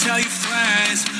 tell your friends.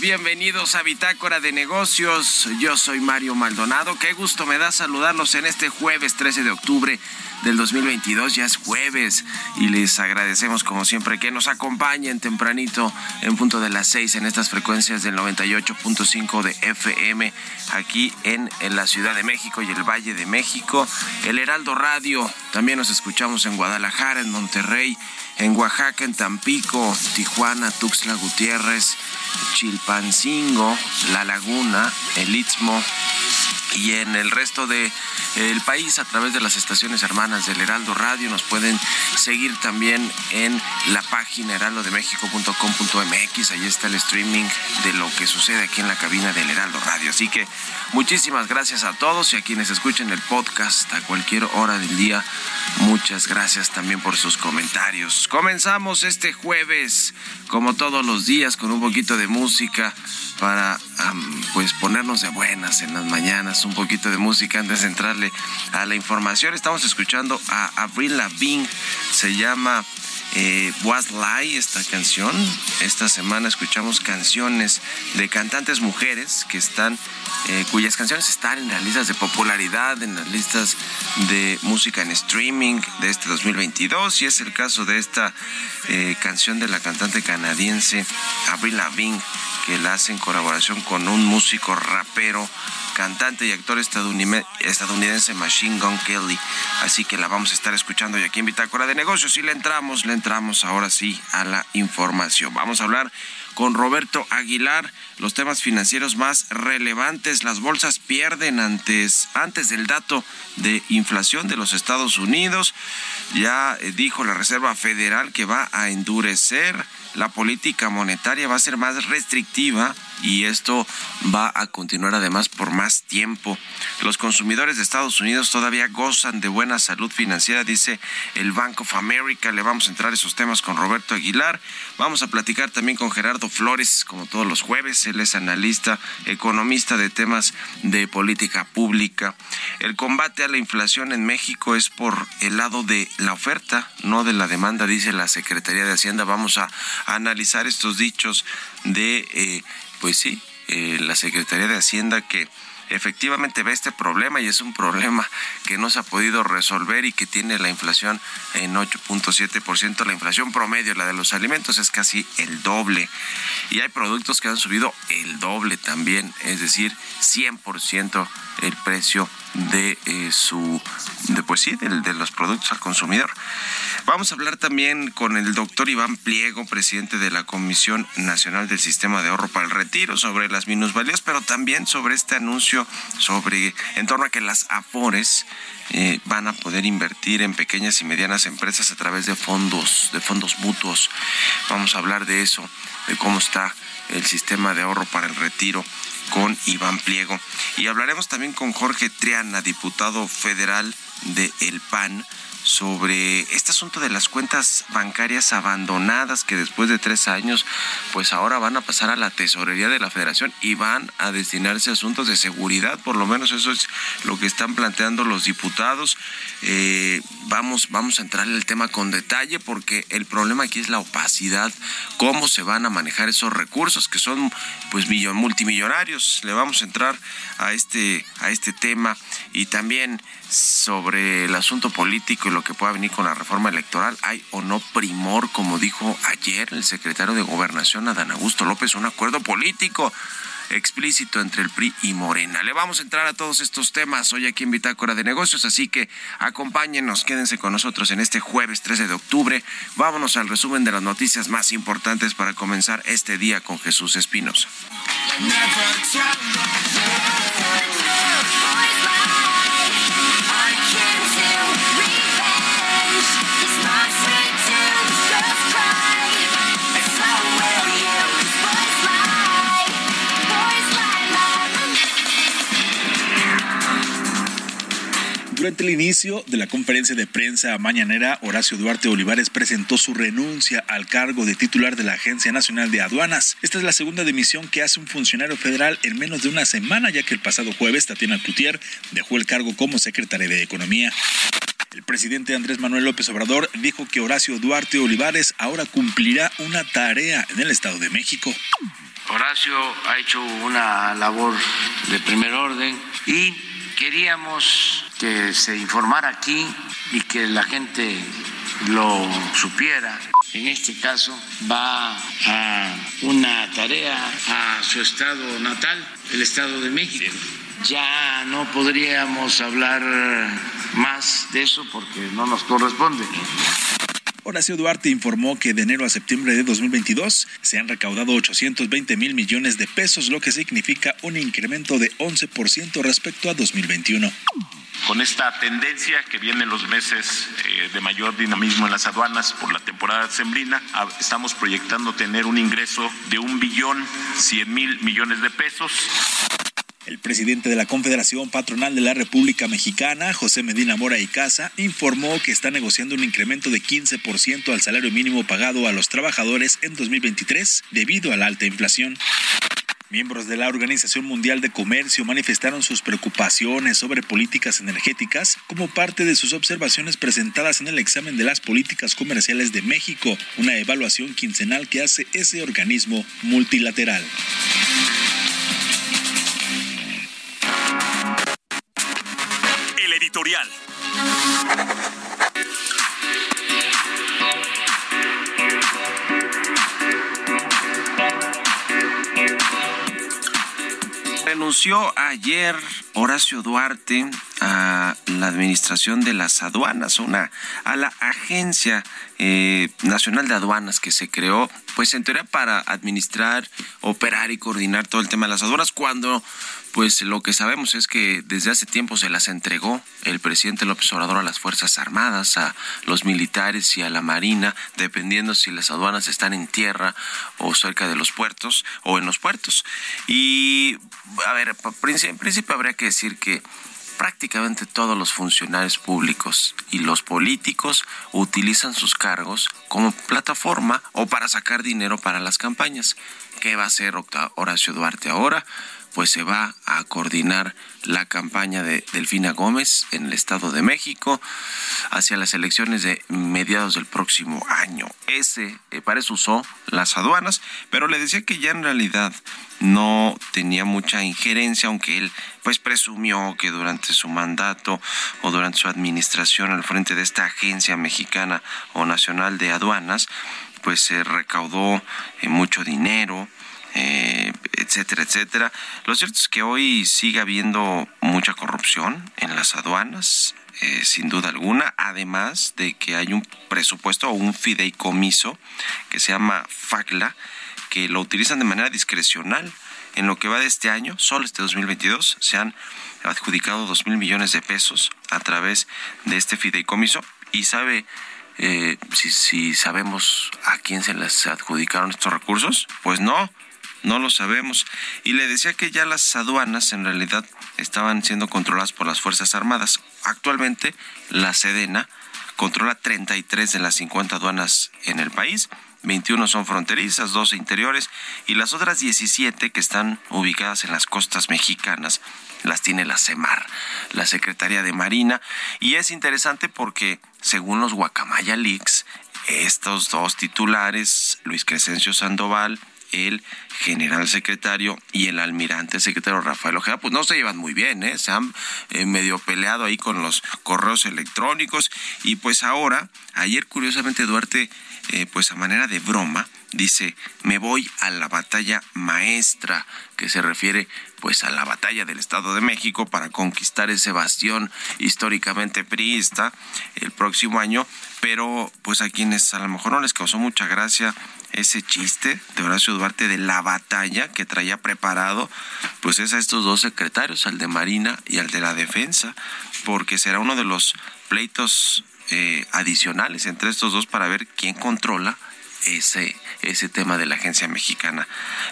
Bienvenidos a Bitácora de Negocios. Yo soy Mario Maldonado. Qué gusto me da saludarlos en este jueves 13 de octubre del 2022. Ya es jueves y les agradecemos como siempre que nos acompañen tempranito en punto de las 6 en estas frecuencias del 98.5 de FM aquí en, en la Ciudad de México y el Valle de México. El Heraldo Radio, también nos escuchamos en Guadalajara, en Monterrey, en Oaxaca, en Tampico, Tijuana, Tuxtla Gutiérrez, Chilpancingo, La Laguna, El Istmo, y en el resto del de, país a través de las estaciones hermanas del Heraldo Radio. Nos pueden seguir también en la página heraldodemexico.com.mx. Ahí está el streaming de lo que sucede aquí en la cabina del Heraldo Radio. Así que muchísimas gracias a todos y a quienes escuchen el podcast a cualquier hora del día. Muchas gracias también por sus comentarios. Comenzamos este jueves, como todos los días, con un poquito de música para pues ponernos de buenas en las mañanas, un poquito de música antes de entrarle a la información. Estamos escuchando a Avril Lavigne, se llama eh, Was Lie esta canción. Esta semana escuchamos canciones de cantantes mujeres que están, eh, cuyas canciones están en las listas de popularidad, en las listas de música en streaming de este 2022 y es el caso de esta eh, canción de la cantante canadiense Avril Lavigne que la hace en colaboración con un músico rapero, cantante y actor estadounidense Machine Gun Kelly. Así que la vamos a estar escuchando y aquí en Bitácora de Negocios. Y le entramos, le entramos ahora sí a la información. Vamos a hablar con Roberto Aguilar los temas financieros más relevantes. Las bolsas pierden antes, antes del dato de inflación de los Estados Unidos. Ya eh, dijo la Reserva Federal que va a endurecer la política monetaria, va a ser más restrictiva y esto va a continuar además por más tiempo. Los consumidores de Estados Unidos todavía gozan de buena salud financiera, dice el Bank of America. Le vamos a entrar esos temas con Roberto Aguilar. Vamos a platicar también con Gerardo Flores, como todos los jueves. Él es analista, economista de temas de política pública. El combate a la inflación en México es por el lado de la oferta, no de la demanda, dice la Secretaría de Hacienda. Vamos a, analizar estos dichos de... Eh, pues sí, eh, la Secretaría de Hacienda que efectivamente ve este problema y es un problema que no se ha podido resolver y que tiene la inflación en 8.7%. La inflación promedio, la de los alimentos, es casi el doble. Y hay productos que han subido el doble también, es decir, 100% el precio de eh, su de pues sí de, los productos al consumidor. Vamos a hablar también con el doctor Iván Pliego presidente de la Comisión Nacional del Sistema de Ahorro para el Retiro sobre las minusvalías pero también sobre este anuncio sobre en torno a que las afores eh, van a poder invertir en pequeñas y medianas empresas a través de fondos de fondos mutuos. Vamos a hablar de eso de cómo está el sistema de ahorro para el retiro con Iván Pliego. Y hablaremos también con Jorge Triana, diputado federal de El PAN, sobre este asunto de las cuentas bancarias abandonadas que después de tres años pues ahora van a pasar a la tesorería de la federación y van a destinarse a asuntos de seguridad. Por lo menos eso es lo que están planteando los diputados. Eh, vamos vamos a entrar en el tema con detalle porque el problema aquí es la opacidad. Cómo se van a manejar esos recursos que son pues multimillonarios le vamos a entrar a este a este tema. Y también sobre el asunto político lo que pueda venir con la reforma electoral. ¿Hay o no primor, como dijo ayer el secretario de Gobernación, Adán Augusto López, un acuerdo político? explícito entre el PRI y Morena. Le vamos a entrar a todos estos temas hoy aquí en Bitácora de Negocios, así que acompáñenos, quédense con nosotros en este jueves 13 de octubre. Vámonos al resumen de las noticias más importantes para comenzar este día con Jesús Espinos. Durante el inicio de la conferencia de prensa mañanera, Horacio Duarte Olivares presentó su renuncia al cargo de titular de la Agencia Nacional de Aduanas. Esta es la segunda dimisión que hace un funcionario federal en menos de una semana, ya que el pasado jueves Tatiana Cloutier dejó el cargo como secretaria de Economía. El presidente Andrés Manuel López Obrador dijo que Horacio Duarte Olivares ahora cumplirá una tarea en el Estado de México. Horacio ha hecho una labor de primer orden y queríamos que se informara aquí y que la gente lo supiera. En este caso va a una tarea a su estado natal, el Estado de México. Ya no podríamos hablar más de eso porque no nos corresponde. Horacio Duarte informó que de enero a septiembre de 2022 se han recaudado 820 mil millones de pesos, lo que significa un incremento de 11% respecto a 2021 con esta tendencia que viene en los meses eh, de mayor dinamismo en las aduanas por la temporada sembrina, estamos proyectando tener un ingreso de un billón cien mil millones de pesos. El presidente de la Confederación Patronal de la República Mexicana, José Medina Mora y Casa, informó que está negociando un incremento de 15% al salario mínimo pagado a los trabajadores en 2023 debido a la alta inflación. Miembros de la Organización Mundial de Comercio manifestaron sus preocupaciones sobre políticas energéticas como parte de sus observaciones presentadas en el examen de las políticas comerciales de México, una evaluación quincenal que hace ese organismo multilateral. Editorial. Renunció ayer Horacio Duarte a la administración de las aduanas, una a la agencia eh, nacional de aduanas que se creó, pues en teoría para administrar, operar y coordinar todo el tema de las aduanas, cuando pues lo que sabemos es que desde hace tiempo se las entregó el presidente López Obrador a las Fuerzas Armadas, a los militares y a la Marina, dependiendo si las aduanas están en tierra o cerca de los puertos o en los puertos. Y, a ver, en principio habría que decir que prácticamente todos los funcionarios públicos y los políticos utilizan sus cargos como plataforma o para sacar dinero para las campañas. ¿Qué va a hacer Horacio Duarte ahora? Pues se va a coordinar la campaña de Delfina Gómez en el Estado de México hacia las elecciones de mediados del próximo año. Ese, eh, usó las aduanas, pero le decía que ya en realidad no tenía mucha injerencia, aunque él pues presumió que durante su mandato o durante su administración al frente de esta agencia mexicana o nacional de aduanas, pues se recaudó eh, mucho dinero, eh, etcétera, etcétera. Lo cierto es que hoy sigue habiendo mucha corrupción en las aduanas, eh, sin duda alguna, además de que hay un presupuesto o un fideicomiso que se llama FACLA, que lo utilizan de manera discrecional. En lo que va de este año, solo este 2022, se han adjudicado dos mil millones de pesos a través de este fideicomiso y sabe eh, si, si sabemos a quién se les adjudicaron estos recursos, pues no, no lo sabemos. Y le decía que ya las aduanas en realidad estaban siendo controladas por las Fuerzas Armadas. Actualmente la Sedena controla 33 de las 50 aduanas en el país. 21 son fronterizas, 12 interiores y las otras 17 que están ubicadas en las costas mexicanas las tiene la CEMAR, la Secretaría de Marina. Y es interesante porque, según los Guacamaya Leaks, estos dos titulares, Luis Crescencio Sandoval el general secretario y el almirante secretario Rafael Ojeda, pues no se llevan muy bien, ¿eh? se han eh, medio peleado ahí con los correos electrónicos y pues ahora, ayer curiosamente Duarte, eh, pues a manera de broma, dice, me voy a la batalla maestra, que se refiere pues a la batalla del Estado de México para conquistar ese bastión históricamente priista el próximo año, pero pues a quienes a lo mejor no les causó mucha gracia ese chiste de Horacio Duarte de la batalla que traía preparado, pues es a estos dos secretarios, al de Marina y al de la Defensa, porque será uno de los pleitos eh, adicionales entre estos dos para ver quién controla ese, ese tema de la Agencia Mexicana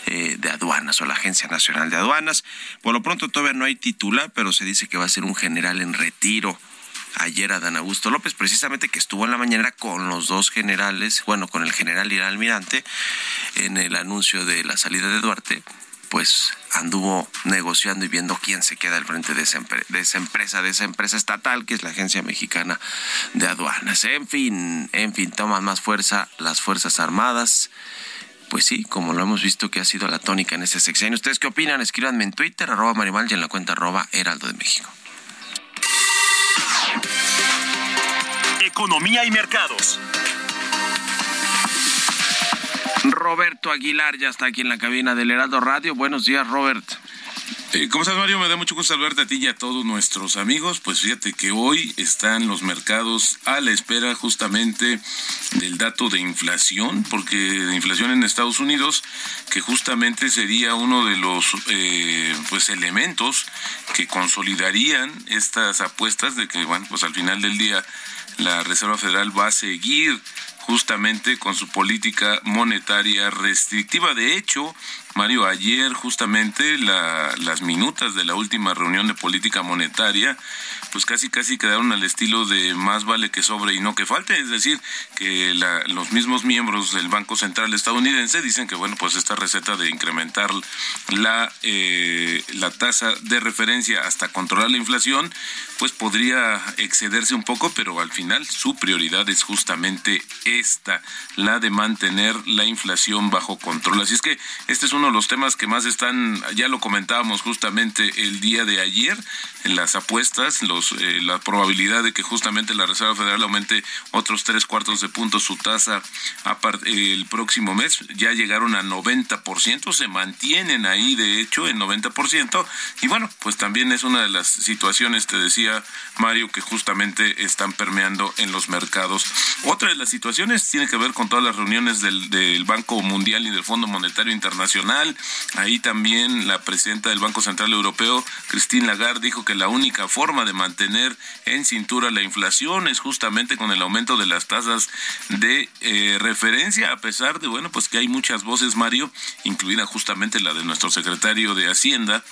eh, de Aduanas o la Agencia Nacional de Aduanas. Por lo pronto todavía no hay titular, pero se dice que va a ser un general en retiro ayer a Dan Augusto López, precisamente que estuvo en la mañana con los dos generales, bueno, con el general y el almirante, en el anuncio de la salida de Duarte, pues anduvo negociando y viendo quién se queda al frente de esa, empresa, de esa empresa estatal que es la Agencia Mexicana de Aduanas. En fin, en fin, toman más fuerza las Fuerzas Armadas. Pues sí, como lo hemos visto que ha sido la tónica en este sexenio. ¿Ustedes qué opinan? Escríbanme en Twitter, arroba Marimal y en la cuenta arroba Heraldo de México. Economía y mercados. Roberto Aguilar ya está aquí en la cabina del Heraldo Radio. Buenos días, Robert. Eh, ¿Cómo estás, Mario? Me da mucho gusto saludarte a ti y a todos nuestros amigos. Pues fíjate que hoy están los mercados a la espera justamente del dato de inflación, porque de inflación en Estados Unidos, que justamente sería uno de los eh, pues elementos que consolidarían estas apuestas de que, bueno, pues al final del día la Reserva Federal va a seguir justamente con su política monetaria restrictiva. De hecho, Mario, ayer justamente las minutas de la última reunión de política monetaria, pues casi casi quedaron al estilo de más vale que sobre y no que falte, es decir, que los mismos miembros del Banco Central estadounidense dicen que bueno, pues esta receta de incrementar la eh, la tasa de referencia hasta controlar la inflación, pues podría excederse un poco, pero al final su prioridad es justamente esta, la de mantener la inflación bajo control. Así es que este es un uno de los temas que más están, ya lo comentábamos justamente el día de ayer, en las apuestas, los, eh, la probabilidad de que justamente la Reserva Federal aumente otros tres cuartos de punto su tasa el próximo mes, ya llegaron a 90%, se mantienen ahí de hecho en 90%, y bueno, pues también es una de las situaciones, te decía Mario, que justamente están permeando en los mercados. Otra de las situaciones tiene que ver con todas las reuniones del, del Banco Mundial y del Fondo Monetario Internacional, Ahí también la presidenta del Banco Central Europeo, Christine Lagarde, dijo que la única forma de mantener en cintura la inflación es justamente con el aumento de las tasas de eh, referencia, a pesar de, bueno, pues que hay muchas voces, Mario, incluida justamente la de nuestro secretario de Hacienda,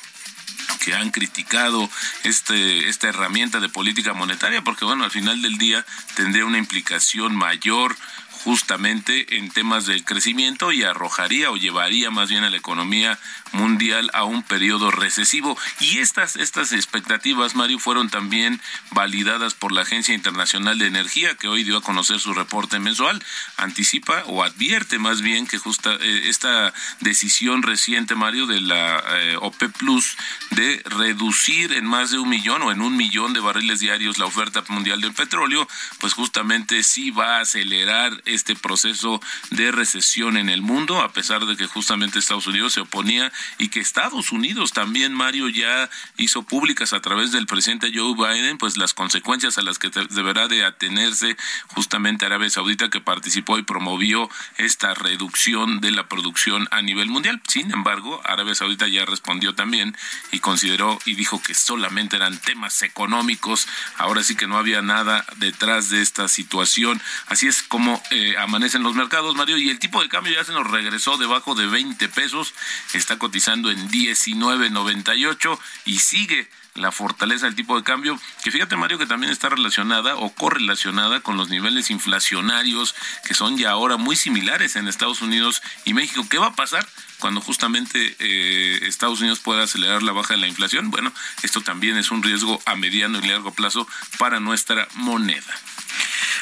que han criticado este, esta herramienta de política monetaria, porque bueno, al final del día tendría una implicación mayor justamente en temas del crecimiento y arrojaría o llevaría más bien a la economía mundial a un periodo recesivo. Y estas, estas expectativas, Mario, fueron también validadas por la Agencia Internacional de Energía, que hoy dio a conocer su reporte mensual. Anticipa o advierte más bien que justa, eh, esta decisión reciente, Mario, de la eh, OPEP Plus de reducir en más de un millón o en un millón de barriles diarios la oferta mundial del petróleo, pues justamente sí va a acelerar este proceso de recesión en el mundo, a pesar de que justamente Estados Unidos se oponía y que Estados Unidos también, Mario, ya hizo públicas a través del presidente Joe Biden, pues las consecuencias a las que deberá de atenerse justamente Arabia Saudita que participó y promovió esta reducción de la producción a nivel mundial. Sin embargo, Arabia Saudita ya respondió también y consideró y dijo que solamente eran temas económicos, ahora sí que no había nada detrás de esta situación. Así es como eh, amanecen los mercados, Mario, y el tipo de cambio ya se nos regresó debajo de 20 pesos, está cotizando en 19.98 y sigue la fortaleza del tipo de cambio, que fíjate Mario que también está relacionada o correlacionada con los niveles inflacionarios que son ya ahora muy similares en Estados Unidos y México. ¿Qué va a pasar? cuando justamente eh, Estados Unidos pueda acelerar la baja de la inflación. Bueno, esto también es un riesgo a mediano y largo plazo para nuestra moneda.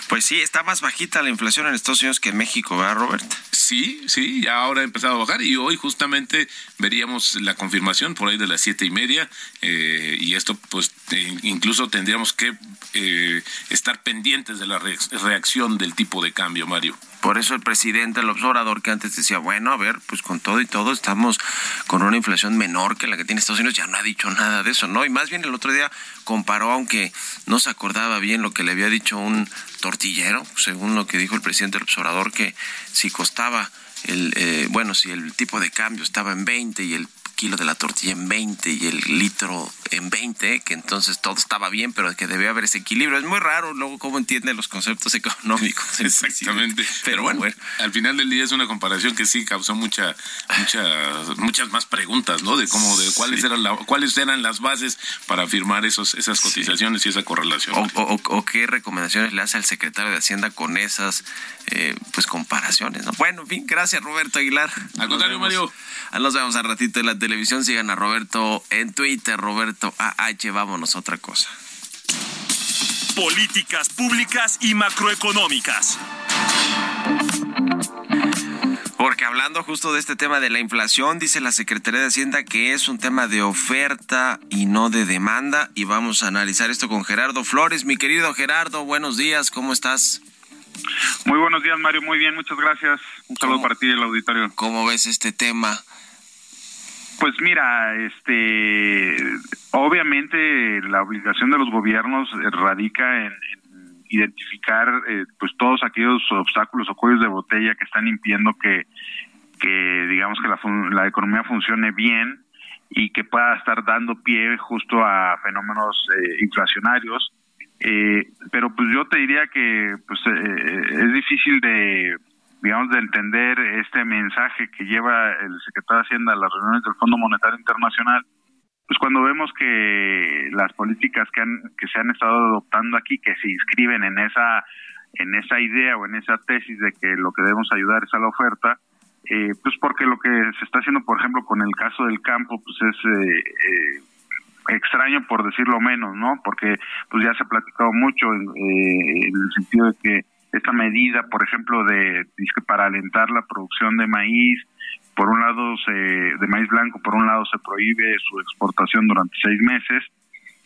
Pues sí, está más bajita la inflación en Estados Unidos que en México, ¿verdad, Robert? Sí, sí, ya ahora ha empezado a bajar y hoy justamente veríamos la confirmación por ahí de las siete y media eh, y esto pues eh, incluso tendríamos que eh, estar pendientes de la reacción del tipo de cambio, Mario. Por eso el presidente, el observador que antes decía, bueno, a ver, pues con todo y todo estamos con una inflación menor que la que tiene Estados Unidos, ya no ha dicho nada de eso, ¿no? Y más bien el otro día comparó, aunque no se acordaba bien lo que le había dicho un tortillero, según lo que dijo el presidente del observador, que si costaba el, eh, bueno, si el tipo de cambio estaba en 20 y el kilo de la tortilla en 20 y el litro en 20, que entonces todo estaba bien, pero que debe haber ese equilibrio. Es muy raro luego cómo entiende los conceptos económicos. Exactamente. Pero, bueno, al final del día es una comparación que sí causó mucha, mucha, muchas más preguntas, ¿no? De cómo, de cuáles eran la, cuáles eran las bases para afirmar esos, esas cotizaciones y esa correlación. O, qué recomendaciones le hace al secretario de Hacienda con esas eh, pues comparaciones, ¿no? Bueno, en fin, gracias Roberto Aguilar. Al contrario, Mario. Nos vemos al ratito en la televisión. Sigan a Roberto en Twitter, Roberto AH. Vámonos a otra cosa. Políticas públicas y macroeconómicas. Porque hablando justo de este tema de la inflación, dice la Secretaría de Hacienda que es un tema de oferta y no de demanda. Y vamos a analizar esto con Gerardo Flores. Mi querido Gerardo, buenos días, ¿cómo estás? Muy buenos días, Mario. Muy bien, muchas gracias. Un saludo para ti y el auditorio. ¿Cómo ves este tema? Pues mira, este, obviamente la obligación de los gobiernos radica en, identificar eh, pues todos aquellos obstáculos o cuellos de botella que están impidiendo que, que digamos que la, la economía funcione bien y que pueda estar dando pie justo a fenómenos eh, inflacionarios. Eh, pero pues yo te diría que pues es difícil de digamos, de entender este mensaje que lleva el secretario de Hacienda a las reuniones del Fondo Monetario Internacional, pues cuando vemos que las políticas que, han, que se han estado adoptando aquí, que se inscriben en esa, en esa idea o en esa tesis de que lo que debemos ayudar es a la oferta, eh, pues porque lo que se está haciendo, por ejemplo, con el caso del campo, pues es eh, eh, extraño por decirlo menos, ¿no? Porque pues ya se ha platicado mucho en el sentido de que esta medida, por ejemplo, de para alentar la producción de maíz, por un lado se, de maíz blanco, por un lado se prohíbe su exportación durante seis meses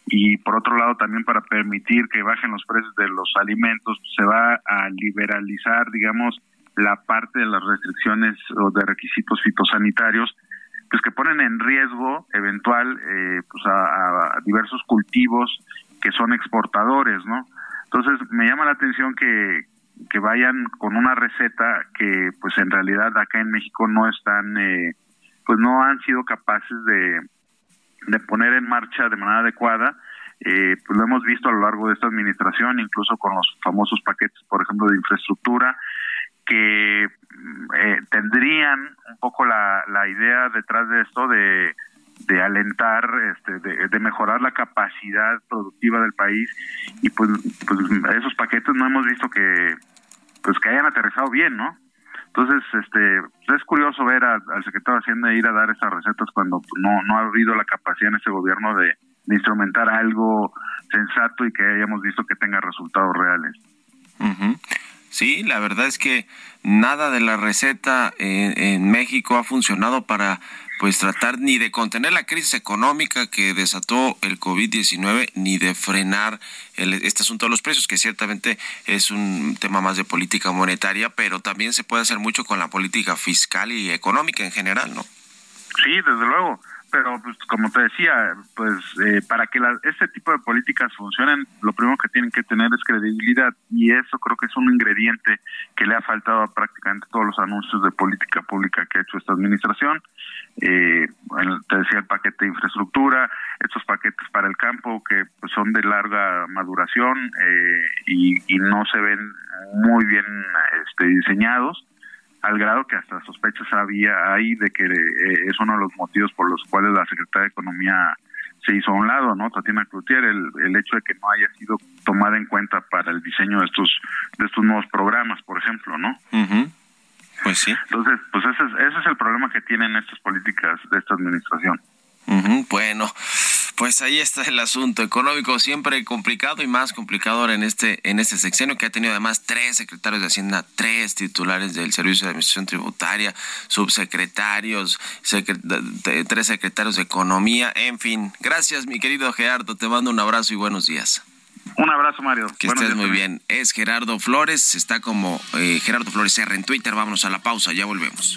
y por otro lado también para permitir que bajen los precios de los alimentos se va a liberalizar, digamos, la parte de las restricciones o de requisitos fitosanitarios pues que ponen en riesgo eventual eh, pues a, a diversos cultivos que son exportadores, ¿no? Entonces me llama la atención que, que vayan con una receta que pues en realidad acá en México no están, eh, pues no han sido capaces de, de poner en marcha de manera adecuada. Eh, pues lo hemos visto a lo largo de esta administración, incluso con los famosos paquetes, por ejemplo, de infraestructura, que eh, tendrían un poco la, la idea detrás de esto de, de alentar, este, de, de, mejorar la capacidad productiva del país y pues, pues esos paquetes no hemos visto que, pues que hayan aterrizado bien, ¿no? Entonces, este, es curioso ver al secretario de Hacienda ir a dar esas recetas cuando no, no ha habido la capacidad en ese gobierno de, instrumentar algo sensato y que hayamos visto que tenga resultados reales. Sí, la verdad es que nada de la receta en México ha funcionado para pues tratar ni de contener la crisis económica que desató el COVID-19, ni de frenar este asunto de los precios, que ciertamente es un tema más de política monetaria, pero también se puede hacer mucho con la política fiscal y económica en general, ¿no? Sí, desde luego pero pues como te decía, pues eh, para que la, este tipo de políticas funcionen, lo primero que tienen que tener es credibilidad y eso creo que es un ingrediente que le ha faltado a prácticamente todos los anuncios de política pública que ha hecho esta administración. Eh, te decía el paquete de infraestructura, estos paquetes para el campo que pues, son de larga maduración eh, y, y no se ven muy bien este, diseñados al grado que hasta sospechas había ahí de que eh, es uno de los motivos por los cuales la Secretaría de Economía se hizo a un lado, ¿no? Tatiana Cloutier, el, el hecho de que no haya sido tomada en cuenta para el diseño de estos de estos nuevos programas, por ejemplo, ¿no? Pues sí. Entonces, pues ese es, ese es el problema que tienen estas políticas de esta administración. Bueno, pues ahí está el asunto económico, siempre complicado y más complicado ahora en este, en este sexenio, que ha tenido además tres secretarios de Hacienda, tres titulares del Servicio de Administración Tributaria, subsecretarios, tres secretarios de Economía, en fin. Gracias, mi querido Gerardo, te mando un abrazo y buenos días. Un abrazo, Mario. Que estés muy bien. Es Gerardo Flores, está como eh, Gerardo Flores R en Twitter. Vámonos a la pausa, ya volvemos.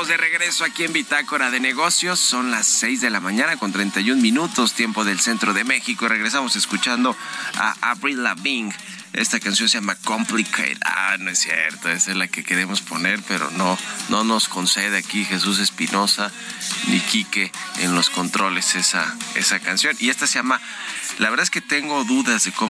Estamos de regreso aquí en Bitácora de Negocios. Son las 6 de la mañana con 31 minutos, tiempo del centro de México. Regresamos escuchando a Avril Lavigne Esta canción se llama Complicated. Ah, no es cierto, esa es la que queremos poner, pero no, no nos concede aquí Jesús Espinosa ni Quique en los controles esa, esa canción. Y esta se llama, la verdad es que tengo dudas de cómo.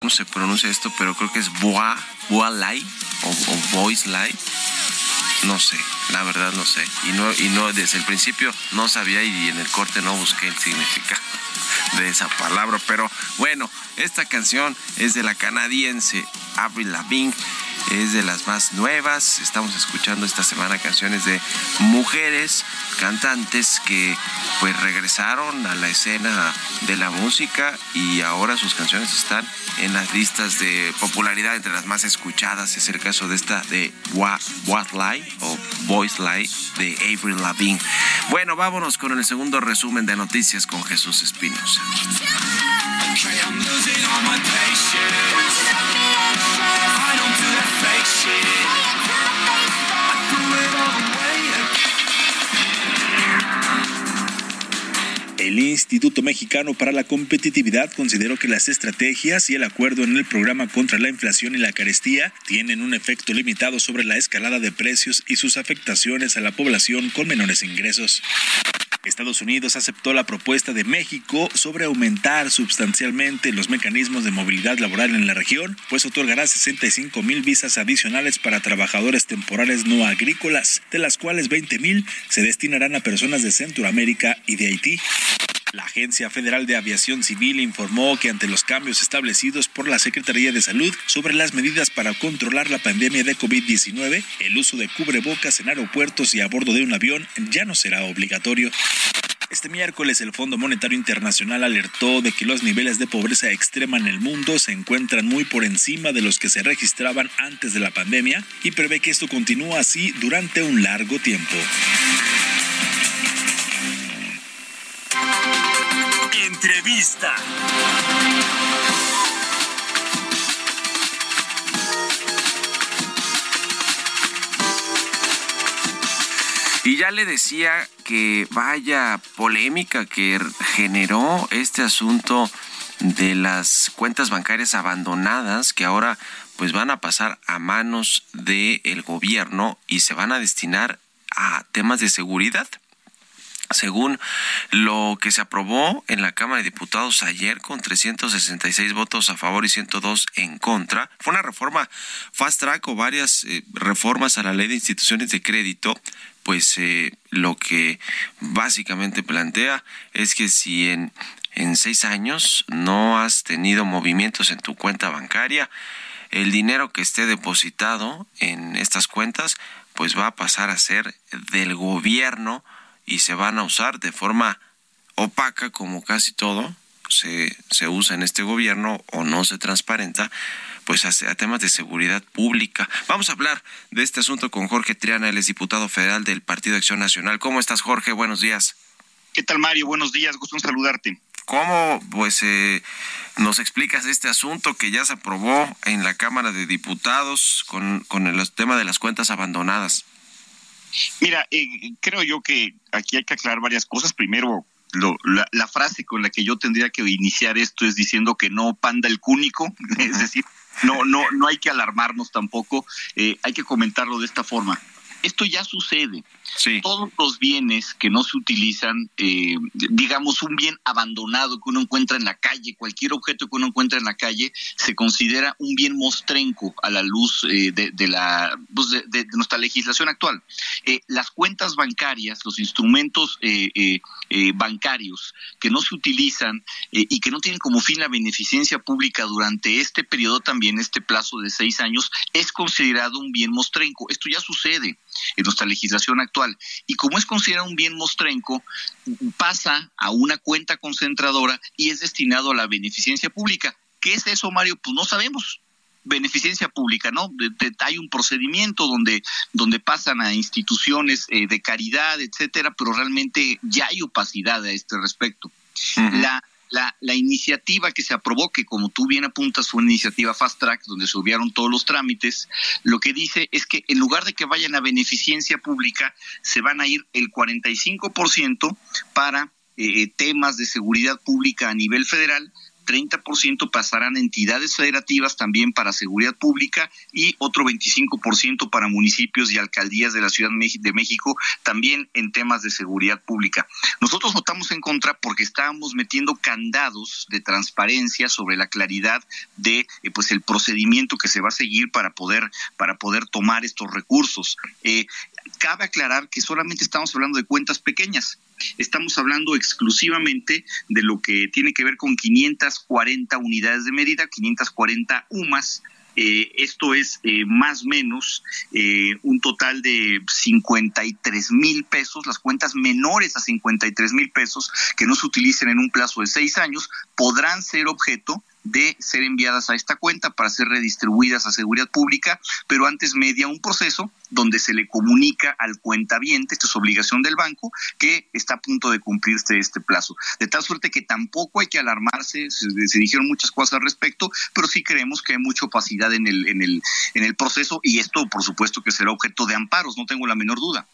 No se pronuncia esto, pero creo que es Boa, Boa Lai o, o Voice Lai. No sé, la verdad no sé. Y no, y no, desde el principio no sabía y en el corte no busqué el significado de esa palabra. Pero bueno, esta canción es de la canadiense Avril Lavigne es de las más nuevas. Estamos escuchando esta semana canciones de mujeres cantantes que pues regresaron a la escena de la música y ahora sus canciones están en las listas de popularidad entre las más escuchadas. Es el caso de esta de What, What Lie o Voice Lie de Avril Lavigne. Bueno, vámonos con el segundo resumen de noticias con Jesús Espinosa. El Instituto Mexicano para la Competitividad consideró que las estrategias y el acuerdo en el programa contra la inflación y la carestía tienen un efecto limitado sobre la escalada de precios y sus afectaciones a la población con menores ingresos. Estados Unidos aceptó la propuesta de México sobre aumentar sustancialmente los mecanismos de movilidad laboral en la región, pues otorgará 65 mil visas adicionales para trabajadores temporales no agrícolas, de las cuales 20 mil se destinarán a personas de Centroamérica y de Haití. La Agencia Federal de Aviación Civil informó que ante los cambios establecidos por la Secretaría de Salud sobre las medidas para controlar la pandemia de COVID-19, el uso de cubrebocas en aeropuertos y a bordo de un avión ya no será obligatorio. Este miércoles el Fondo Monetario Internacional alertó de que los niveles de pobreza extrema en el mundo se encuentran muy por encima de los que se registraban antes de la pandemia y prevé que esto continúe así durante un largo tiempo. Entrevista. Y ya le decía que vaya polémica que generó este asunto de las cuentas bancarias abandonadas que ahora pues van a pasar a manos del gobierno y se van a destinar a temas de seguridad según lo que se aprobó en la Cámara de Diputados ayer con 366 votos a favor y 102 en contra. Fue una reforma fast track o varias eh, reformas a la ley de instituciones de crédito, pues eh, lo que básicamente plantea es que si en, en seis años no has tenido movimientos en tu cuenta bancaria, el dinero que esté depositado en estas cuentas, pues va a pasar a ser del gobierno y se van a usar de forma opaca como casi todo se, se usa en este gobierno o no se transparenta pues a, a, temas de seguridad pública. Vamos a hablar de este asunto con Jorge Triana, él es diputado federal del Partido Acción Nacional. ¿Cómo estás, Jorge? Buenos días. ¿Qué tal, Mario? Buenos días, gusto en saludarte. ¿Cómo pues eh, nos explicas este asunto que ya se aprobó en la Cámara de Diputados con, con el tema de las cuentas abandonadas? Mira, eh, creo yo que aquí hay que aclarar varias cosas. Primero, lo, la, la, frase con la que yo tendría que iniciar esto es diciendo que no panda el cúnico, es decir, no, no, no hay que alarmarnos tampoco, eh, hay que comentarlo de esta forma. Esto ya sucede. Todos los bienes que no se utilizan, eh, digamos un bien abandonado que uno encuentra en la calle, cualquier objeto que uno encuentra en la calle, se considera un bien mostrenco a la luz eh, de, la pues de, nuestra legislación actual. Eh, las cuentas bancarias, los instrumentos eh, bancarios que no se utilizan y que no tienen como fin la beneficencia pública durante este periodo también, este plazo de seis años, es considerado un bien mostrenco. Esto ya sucede. en nuestra legislación actual. Y como es considerado un bien mostrenco, pasa a una cuenta concentradora y es destinado a la beneficencia pública. ¿Qué es eso, Mario? Pues no sabemos beneficencia pública, ¿no? hay un procedimiento donde, donde pasan a instituciones eh, de caridad, etcétera, pero realmente ya hay opacidad a este respecto. La la, la, iniciativa que se aprobó, que como tú bien apuntas fue una iniciativa fast track donde se obviaron todos los trámites, lo que dice es que en lugar de que vayan a beneficencia pública, se van a ir el 45% para eh, temas de seguridad pública a nivel federal, 30% pasarán a entidades federativas también para seguridad pública y otro 25% para municipios y alcaldías de la Ciudad de México también en temas de seguridad pública. Nosotros votamos en contra porque estábamos metiendo candados de transparencia sobre la claridad de eh, pues el procedimiento que se va a seguir para poder para poder tomar estos recursos. Eh, cabe aclarar que solamente estamos hablando de cuentas pequeñas. Estamos hablando exclusivamente de lo que tiene que ver con 540 unidades de medida, 540 UMAS, eh, esto es eh, más o menos eh, un total de 53 mil pesos, las cuentas menores a 53 mil pesos que no se utilicen en un plazo de seis años podrán ser objeto de ser enviadas a esta cuenta para ser redistribuidas a seguridad pública, pero antes media un proceso donde se le comunica al cuentaviente, esto es obligación del banco, que está a punto de cumplirse este plazo. De tal suerte que tampoco hay que alarmarse, se, dijeron muchas cosas al respecto, pero sí creemos que hay mucha opacidad en el, en el, en el proceso y esto por supuesto que será objeto de amparos, no tengo la menor duda.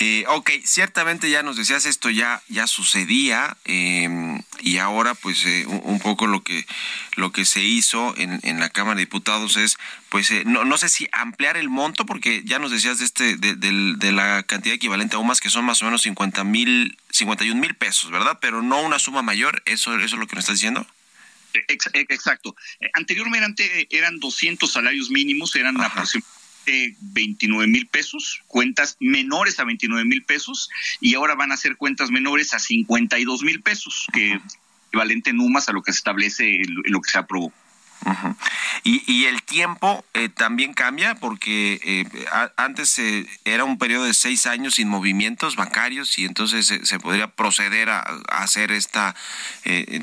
Eh, ok, ciertamente ya nos decías esto ya ya sucedía em, y ahora pues eh, un, poco lo que lo que se hizo en, en la Cámara de Diputados es pues eh, no, no sé si ampliar el monto porque ya nos decías de este de, de, la cantidad equivalente a UMAS que son más o menos 50 mil 51 mil pesos, ¿verdad? Pero no una suma mayor, eso eso es lo que nos estás diciendo. Exacto. Anteriormente eran 200 salarios mínimos, eran aproximadamente 29 mil pesos, cuentas menores a 29 mil pesos, y ahora van a ser cuentas menores a 52 mil pesos, que equivalente en UMAS a lo que se establece en lo que se aprobó. Y, el tiempo eh, también cambia porque eh, antes eh, era un periodo de seis años sin movimientos bancarios y entonces se podría proceder a, a hacer esta,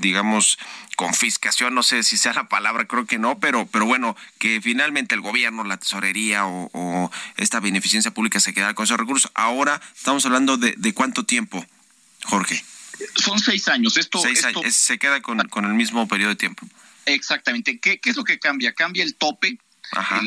digamos, confiscación, no sé si sea la palabra, creo que no, pero, pero bueno, que finalmente el gobierno, la tesorería o, esta beneficencia pública se quedara con esos recursos. Ahora estamos hablando de, de cuánto tiempo, Jorge. Son seis años. Esto, se queda con, con, el mismo periodo de tiempo. Exactamente. ¿Qué, qué es lo que cambia? Cambia el tope. Ajá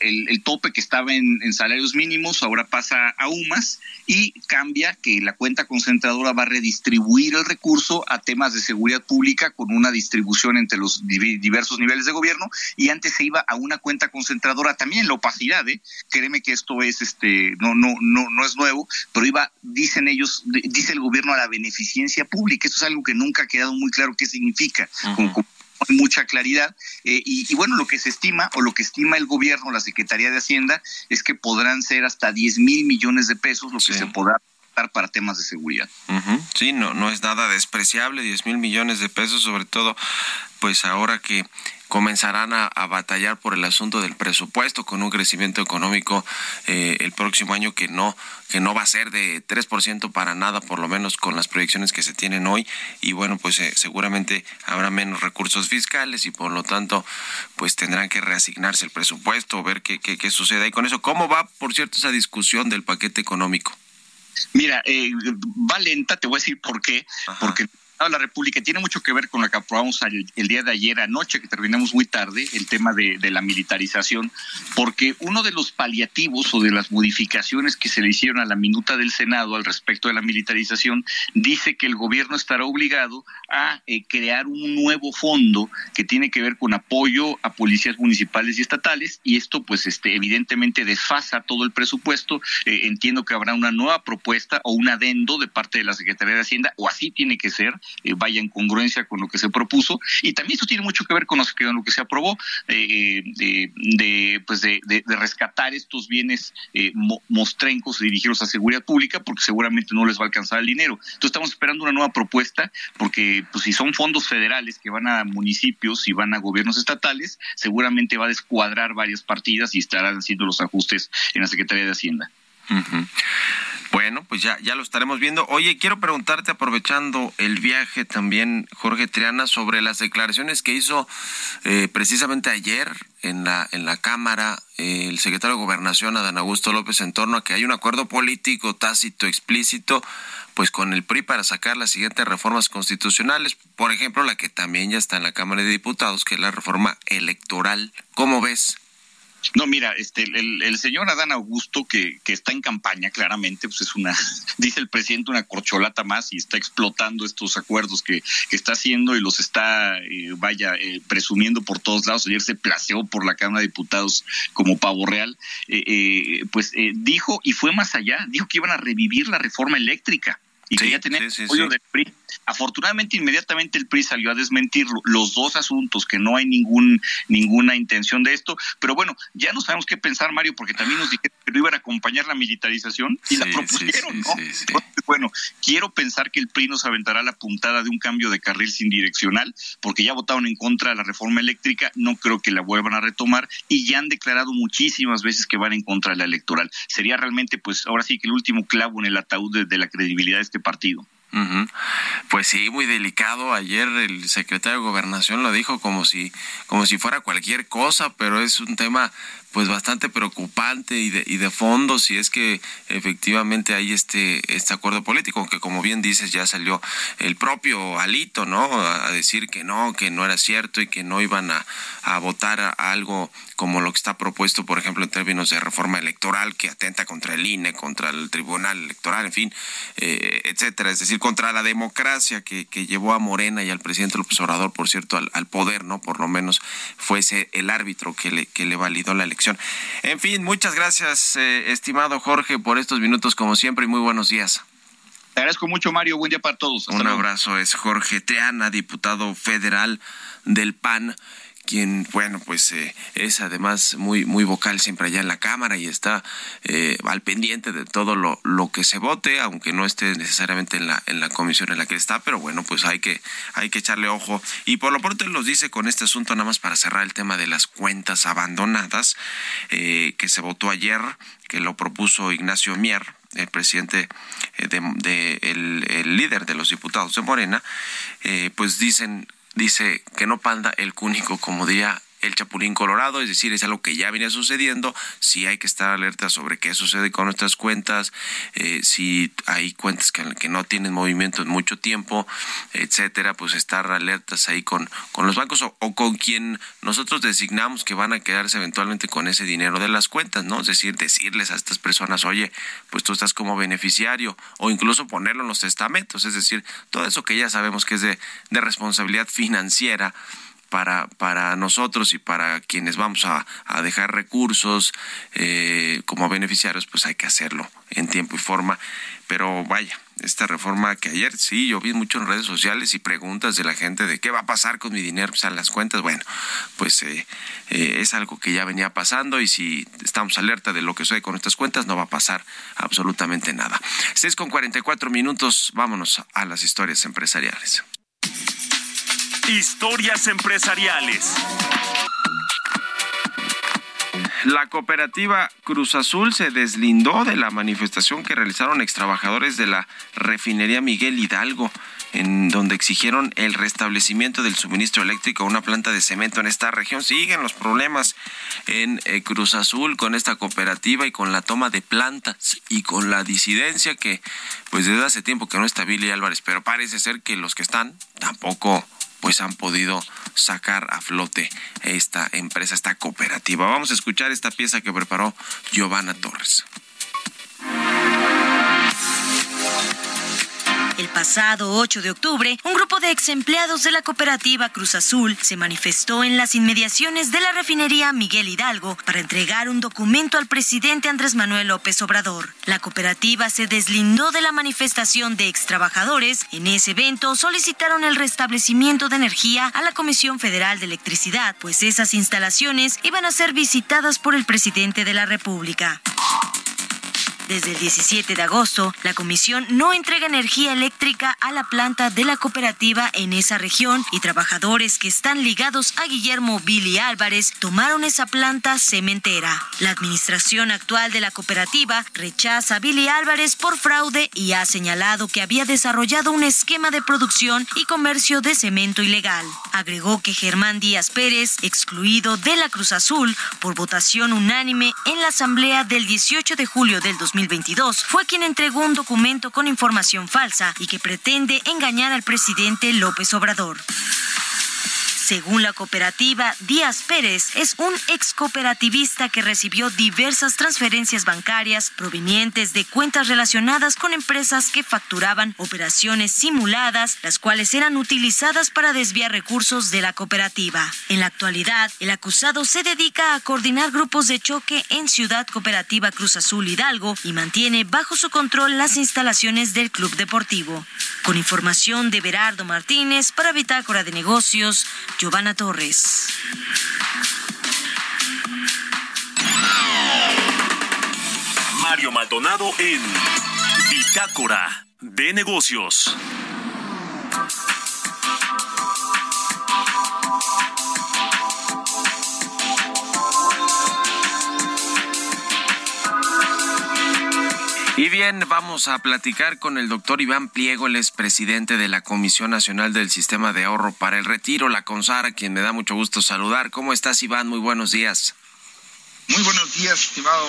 el, tope que estaba en, salarios mínimos ahora pasa a UMAS y cambia que la cuenta concentradora va a redistribuir el recurso a temas de seguridad pública con una distribución entre los diversos niveles de gobierno y antes se iba a una cuenta concentradora también la opacidad, ¿eh? créeme que esto es este no no no no es nuevo, pero iba dicen ellos dice el gobierno a la beneficencia pública, eso es algo que nunca ha quedado muy claro qué significa mucha claridad. Eh, y, bueno, lo que se estima o lo que estima el gobierno, la Secretaría de Hacienda, es que podrán ser hasta 10 mil millones de pesos lo que se podrá dar para temas de seguridad. Sí, no, no es nada despreciable, 10 mil millones de pesos, sobre todo pues ahora que comenzarán a, batallar por el asunto del presupuesto con un crecimiento económico eh, el próximo año que no que no va a ser de 3% para nada por lo menos con las proyecciones que se tienen hoy. Y bueno pues eh, seguramente habrá menos recursos fiscales y por lo tanto pues tendrán que reasignarse el presupuesto ver qué, qué, qué sucede ahí con eso. Cómo va por cierto esa discusión del paquete económico Mira, eh, va lenta, te voy a decir por qué. Porque la República tiene mucho que ver con lo que aprobamos el, día de ayer anoche, que terminamos muy tarde, el tema de, la militarización, porque uno de los paliativos o de las modificaciones que se le hicieron a la minuta del Senado al respecto de la militarización dice que el gobierno estará obligado a eh, crear un nuevo fondo que tiene que ver con apoyo a policías municipales y estatales y esto pues este evidentemente desfasa todo el presupuesto. Eh, entiendo que habrá una nueva propuesta o un adendo de parte de la Secretaría de Hacienda o así tiene que ser eh, vaya en congruencia con lo que se propuso. Y también eso tiene mucho que ver con lo que, se aprobó eh, de, pues de, rescatar estos bienes mostrencos y dirigirlos a seguridad pública, porque seguramente no les va a alcanzar el dinero. Entonces estamos esperando una nueva propuesta, porque pues si son fondos federales que van a municipios y van a gobiernos estatales, seguramente va a descuadrar varias partidas y estarán haciendo los ajustes en la Secretaría de Hacienda. Bueno, pues ya, ya lo estaremos viendo. Oye, quiero preguntarte, aprovechando el viaje también, Jorge Triana, sobre las declaraciones que hizo eh, precisamente ayer en la, en la Cámara eh, el secretario de Gobernación, Adán Augusto López, en torno a que hay un acuerdo político tácito, explícito, pues con el PRI para sacar las siguientes reformas constitucionales. Por ejemplo, la que también ya está en la Cámara de Diputados, que es la reforma electoral. ¿Cómo ves? No, mira, este, el, señor Adán Augusto, que, que, está en campaña, claramente, pues es una, dice el presidente, una corcholata más y está explotando estos acuerdos que, que está haciendo y los está, eh, vaya, eh, presumiendo por todos lados. Ayer se placeó por la Cámara de Diputados como pavo real. Eh, pues dijo, y fue más allá, dijo que iban a revivir la reforma eléctrica y que ya tener apoyo del PRI. Afortunadamente, inmediatamente el PRI salió a desmentir los dos asuntos, que no hay ningún ninguna intención de esto. Pero bueno, ya no sabemos qué pensar, Mario, porque también nos dijeron que no iban a acompañar la militarización y la propusieron, ¿no? bueno, quiero pensar que el PRI nos aventará la puntada de un cambio de carril sin direccional, porque ya votaron en contra de la reforma eléctrica, no creo que la vuelvan a retomar y ya han declarado muchísimas veces que van en contra de la electoral. Sería realmente, pues, ahora sí que el último clavo en el ataúd de la credibilidad de este partido. Pues sí, muy delicado. Ayer el secretario de Gobernación lo dijo como si, como si fuera cualquier cosa, pero es un tema pues bastante preocupante y de, y de fondo si es que efectivamente hay este, este acuerdo político, que como bien dices ya salió el propio Alito, ¿no? A, decir que no, que no era cierto y que no iban a, a votar algo como lo que está propuesto, por ejemplo, en términos de reforma electoral que atenta contra el INE, contra el Tribunal Electoral, en fin, eh, etcétera. Es decir, contra la democracia que, que, llevó a Morena y al presidente López Obrador, por cierto, al poder, ¿no? Por lo menos fuese el árbitro que le, que le validó la elección en fin, muchas gracias, eh, estimado Jorge, por estos minutos como siempre y muy buenos días. Te agradezco mucho, Mario. Buen día para todos. Un abrazo. Es Jorge Triana, diputado federal del PAN quien, bueno, pues eh, es además muy, muy vocal siempre allá en la Cámara y está eh, al pendiente de todo lo, lo que se vote, aunque no esté necesariamente en la, en la comisión en la que está, pero bueno, pues hay que, hay que echarle ojo. Y por lo pronto él nos dice con este asunto, nada más para cerrar el tema de las cuentas abandonadas, eh, que se votó ayer, que lo propuso Ignacio Mier, el presidente de, el, el, líder de los diputados de Morena, pues dicen dice que no panda el cúnico, como diría el Chapulín Colorado, es decir, es algo que ya venía sucediendo, si hay que estar alerta sobre qué sucede con nuestras cuentas, eh, si hay cuentas que, que, no tienen movimiento en mucho tiempo, etcétera, pues estar alertas ahí con, con los bancos o, con quien nosotros designamos que van a quedarse eventualmente con ese dinero de las cuentas, ¿no? Es decir, decirles a estas personas, oye, pues tú estás como beneficiario, o incluso ponerlo en los testamentos, es decir, todo eso que ya sabemos que es de, de responsabilidad financiera para, para nosotros y para quienes vamos a, dejar recursos eh, como beneficiarios, pues hay que hacerlo en tiempo y forma. Pero vaya, esta reforma que ayer sí, yo vi mucho en redes sociales y preguntas de la gente de qué va a pasar con mi dinero, pues a las cuentas, bueno, pues eh, eh, es algo que ya venía pasando y si estamos alerta de lo que sucede con nuestras cuentas, no va a pasar absolutamente nada. 6 con 44 minutos, vámonos a las historias empresariales. Historias empresariales. La cooperativa Cruz Azul se deslindó de la manifestación que realizaron extrabajadores de la refinería Miguel Hidalgo, en donde exigieron el restablecimiento del suministro eléctrico a una planta de cemento en esta región. Siguen los problemas en eh, Cruz Azul con esta cooperativa y con la toma de plantas y con la disidencia que pues desde hace tiempo que no está Billy Álvarez, pero parece ser que los que están tampoco pues han podido sacar a flote esta empresa, esta cooperativa. Vamos a escuchar esta pieza que preparó Giovanna Torres. Pasado 8 de octubre, un grupo de ex empleados de la cooperativa Cruz Azul se manifestó en las inmediaciones de la refinería Miguel Hidalgo para entregar un documento al presidente Andrés Manuel López Obrador. La cooperativa se deslindó de la manifestación de ex trabajadores. En ese evento solicitaron el restablecimiento de energía a la Comisión Federal de Electricidad, pues esas instalaciones iban a ser visitadas por el presidente de la República. Desde el 17 de agosto, la comisión no entrega energía eléctrica a la planta de la cooperativa en esa región y trabajadores que están ligados a Guillermo Billy Álvarez tomaron esa planta cementera. La administración actual de la cooperativa rechaza a Billy Álvarez por fraude y ha señalado que había desarrollado un esquema de producción y comercio de cemento ilegal. Agregó que Germán Díaz Pérez, excluido de la Cruz Azul por votación unánime en la asamblea del 18 de julio del 2020, 2022 fue quien entregó un documento con información falsa y que pretende engañar al presidente López Obrador. Según la cooperativa, Díaz Pérez es un ex cooperativista que recibió diversas transferencias bancarias provenientes de cuentas relacionadas con empresas que facturaban operaciones simuladas, las cuales eran utilizadas para desviar recursos de la cooperativa. En la actualidad, el acusado se dedica a coordinar grupos de choque en Ciudad Cooperativa Cruz Azul Hidalgo y mantiene bajo su control las instalaciones del club deportivo. Con información de Berardo Martínez para Bitácora de Negocios, Giovanna Torres. Mario Maldonado en Bitácora de Negocios. Y bien, vamos a platicar con el doctor Iván Pliego, el es presidente de la Comisión Nacional del Sistema de Ahorro para el Retiro, la CONSAR, a quien me da mucho gusto saludar. ¿Cómo estás, Iván? Muy buenos días. Muy buenos días, estimado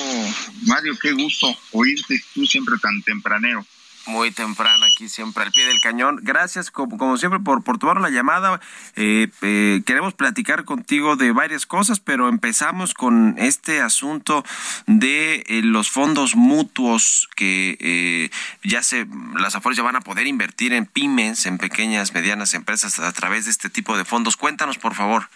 Mario. Qué gusto oírte tú siempre tan tempranero muy temprano aquí siempre al pie del cañón. Gracias como, siempre por, por tomar la llamada. Eh, eh, queremos platicar contigo de varias cosas, pero empezamos con este asunto de eh, los fondos mutuos que ya se, las Afores van a poder invertir en pymes, en pequeñas, medianas empresas a través de este tipo de fondos. Cuéntanos, por favor.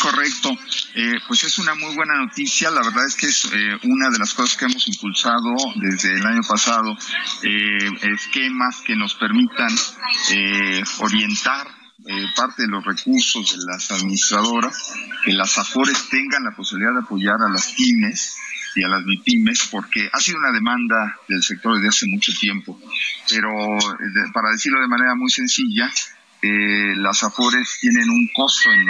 Correcto, eh, pues es una muy buena noticia. La verdad es que es eh, una de las cosas que hemos impulsado desde el año pasado, eh, esquemas que nos permitan orientar parte de los recursos de las administradoras, que las AFORES tengan la posibilidad de apoyar a las pymes y a las MIPIMES, porque ha sido una demanda del sector desde hace mucho tiempo. Pero para decirlo de manera muy sencilla, eh, las AFORES tienen un costo en,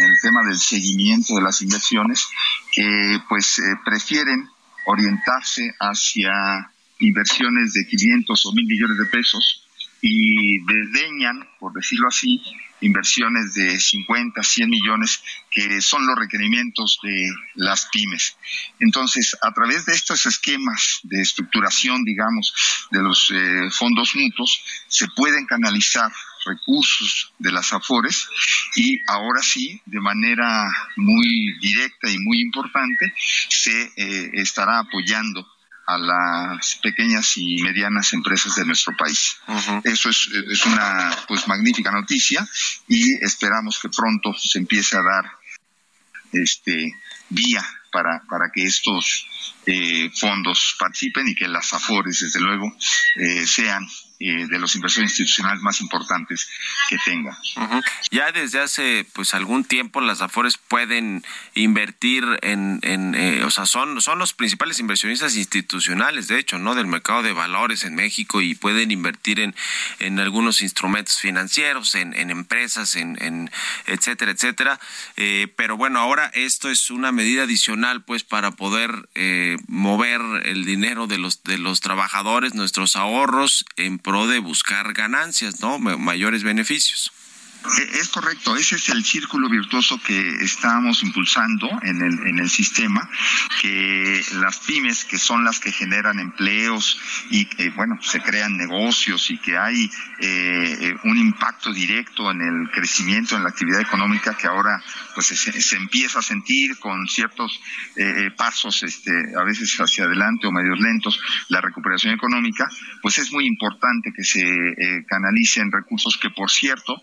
el tema del seguimiento de las inversiones que pues eh, prefieren orientarse hacia inversiones de 500 o 1000 millones de pesos y desdeñan, por decirlo así, inversiones de 50, 100 millones, que son los requerimientos de las pymes. Entonces, a través de estos esquemas de estructuración, digamos, de los eh, fondos mutuos, se pueden canalizar recursos de las AFORES y ahora sí, de manera muy directa y muy importante, se eh, estará apoyando a las pequeñas y medianas empresas de nuestro país. Eso es, es, una pues magnífica noticia y esperamos que pronto se empiece a dar este vía para, para que estos eh, fondos participen y que las AFORES, desde luego, eh, sean eh, de los inversores institucionales más importantes que tenga. Ya desde hace pues algún tiempo las Afores pueden invertir en, en eh, o sea, son, son los principales inversionistas institucionales, de hecho, ¿no? Del mercado de valores en México y pueden invertir en, en algunos instrumentos financieros, en, en empresas, en, en etcétera, etcétera. Eh, pero bueno, ahora esto es una medida adicional pues para poder mover el dinero de los, de los trabajadores, nuestros ahorros en de buscar ganancias, ¿no? Mayores beneficios. E, es correcto, ese es el círculo virtuoso que estamos impulsando en el, en el sistema, que las pymes, que son las que generan empleos y que, bueno, se crean negocios y que hay eh, eh, un impacto directo en el crecimiento, en la actividad económica que ahora pues se, empieza a sentir con ciertos eh, pasos, este, a veces hacia adelante o medios lentos, la recuperación económica, pues es muy importante que se canalicen recursos que, por cierto,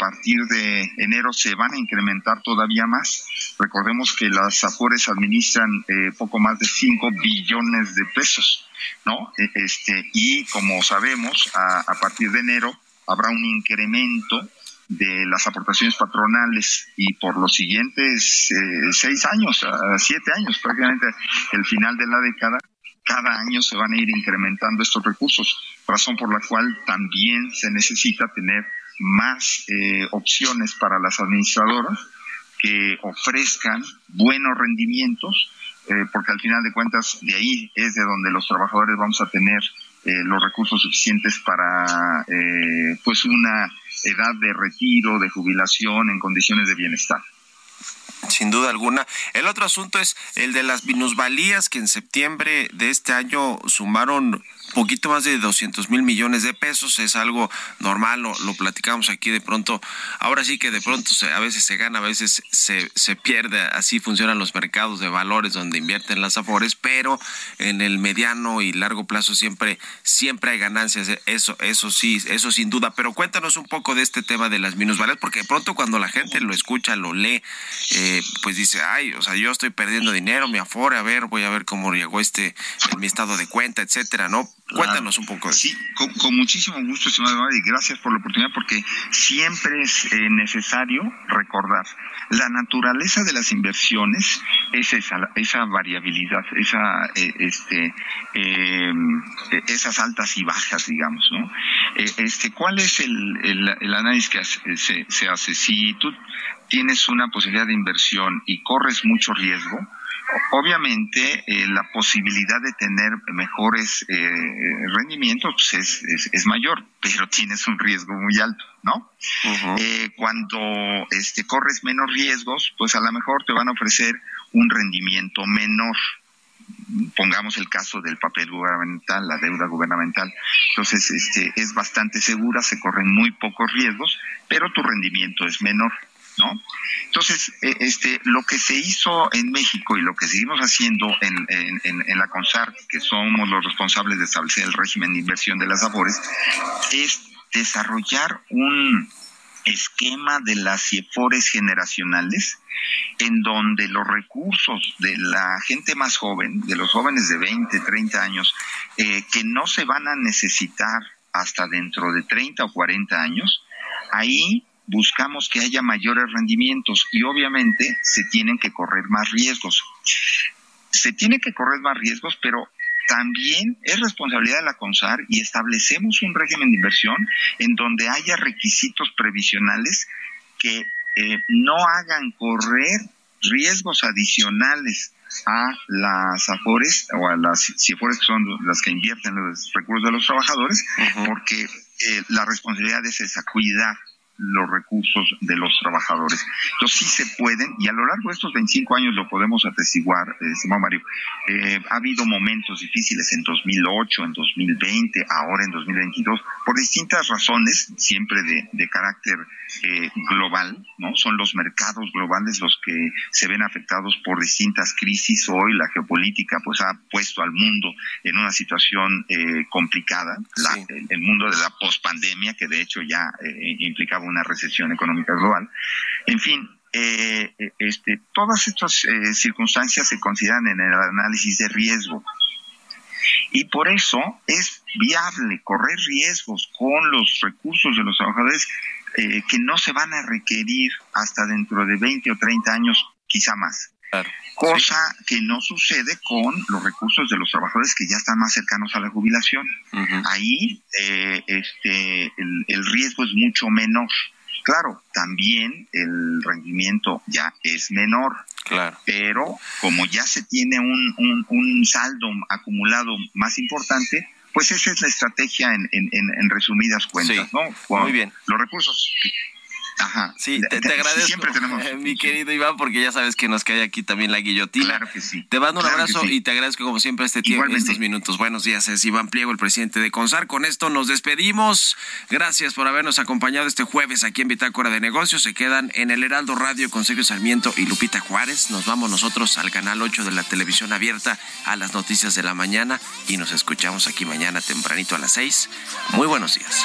partir de enero se van a incrementar todavía más. Recordemos que las AFORES administran eh, poco más de 5 billones de pesos, ¿no? E, este, y como sabemos, a, partir de enero habrá un incremento de las aportaciones patronales y por los siguientes eh, seis años, siete años, prácticamente el final de la década, cada año se van a ir incrementando estos recursos, razón por la cual también se necesita tener más eh, opciones para las administradoras que ofrezcan buenos rendimientos, eh, porque al final de cuentas de ahí es de donde los trabajadores vamos a tener eh, los recursos suficientes para pues una edad de retiro, de jubilación en condiciones de bienestar. Sin duda alguna. El otro asunto es el de las minusvalías que en septiembre de este año sumaron poquito más de 200 mil millones de pesos, es algo normal, lo, lo, platicamos aquí de pronto, ahora sí que de pronto se, a veces se gana, a veces se, se pierde, así funcionan los mercados de valores donde invierten las afores, pero en el mediano y largo plazo siempre, siempre hay ganancias, eso, eso sí, eso sin duda, pero cuéntanos un poco de este tema de las minusvalías, porque de pronto cuando la gente lo escucha, lo lee, eh, pues dice, ay, o sea, yo estoy perdiendo dinero, mi afore, a ver, voy a ver cómo llegó este, mi estado de cuenta, etcétera, ¿no? Cuéntanos un poco. Sí, con, muchísimo gusto, estimado y gracias por la oportunidad, porque siempre es eh, necesario recordar la naturaleza de las inversiones es esa, esa variabilidad, esa, eh, este, em, esas altas y bajas, digamos, ¿no? Eh, este, ¿cuál es el, el, análisis que se, se hace? Si tú tienes una posibilidad de inversión y corres mucho riesgo, Obviamente, eh, la posibilidad de tener mejores eh, rendimientos pues, es, mayor, pero tienes un riesgo muy alto, ¿no? Eh, cuando este, corres menos riesgos, pues a lo mejor te van a ofrecer un rendimiento menor. Pongamos el caso del papel gubernamental, la deuda gubernamental. Entonces, este, es bastante segura, se corren muy pocos riesgos, pero tu rendimiento es menor. ¿No? Entonces, eh, este, lo que se hizo en México y lo que seguimos haciendo en, en, la CONSAR, que somos los responsables de establecer el régimen de inversión de las AFORES, es desarrollar un esquema de las CIEFORES generacionales en donde los recursos de la gente más joven, de los jóvenes de 20, 30 años, eh, que no se van a necesitar hasta dentro de 30 o 40 años, ahí buscamos que haya mayores rendimientos y obviamente se tienen que correr más riesgos. Se tiene que correr más riesgos, pero también es responsabilidad de la CONSAR y establecemos un régimen de inversión en donde haya requisitos previsionales que eh, no hagan correr riesgos adicionales a las AFORES o a las CIFORES que son las que invierten los recursos de los trabajadores, porque eh, la responsabilidad es esa, cuidar los recursos de los trabajadores. Entonces sí se pueden, y a lo largo de estos 25 años lo podemos atestiguar, eh, Mario. Eh, ha habido momentos difíciles en 2008, en 2020, ahora en 2022, por distintas razones, siempre de, de carácter eh, global, ¿no? Son los mercados globales los que se ven afectados por distintas crisis. Hoy la geopolítica pues ha puesto al mundo en una situación eh, complicada, el, mundo de la pospandemia, que de hecho ya eh, implicaba una recesión económica global. En fin, eh, este, todas estas circunstancias se consideran en el análisis de riesgo. Y por eso es viable correr riesgos con los recursos de los trabajadores eh, que no se van a requerir hasta dentro de 20 o 30 años, quizá más. Cosa que no sucede con los recursos de los trabajadores que ya están más cercanos a la jubilación. Ahí eh, este, el, riesgo es mucho menor. Claro, también el rendimiento ya es menor. Claro. Pero como ya se tiene un, un, un saldo acumulado más importante, pues esa es la estrategia en, en, en resumidas cuentas, ¿no? muy bien. Los recursos Ajá. Sí, te, agradezco. Siempre tenemos. mi querido Iván, porque ya sabes que nos cae aquí también la guillotina. Claro que sí. Te mando un abrazo y te agradezco como siempre este tiempo, estos minutos. Buenos días, es Iván Pliego, el presidente de CONSAR. Con esto nos despedimos. Gracias por habernos acompañado este jueves aquí en Bitácora de Negocios. Se quedan en el Heraldo Radio con Sergio Sarmiento y Lupita Juárez. Nos vamos nosotros al canal 8 de la televisión abierta a las noticias de la mañana y nos escuchamos aquí mañana tempranito a las 6. Muy buenos días.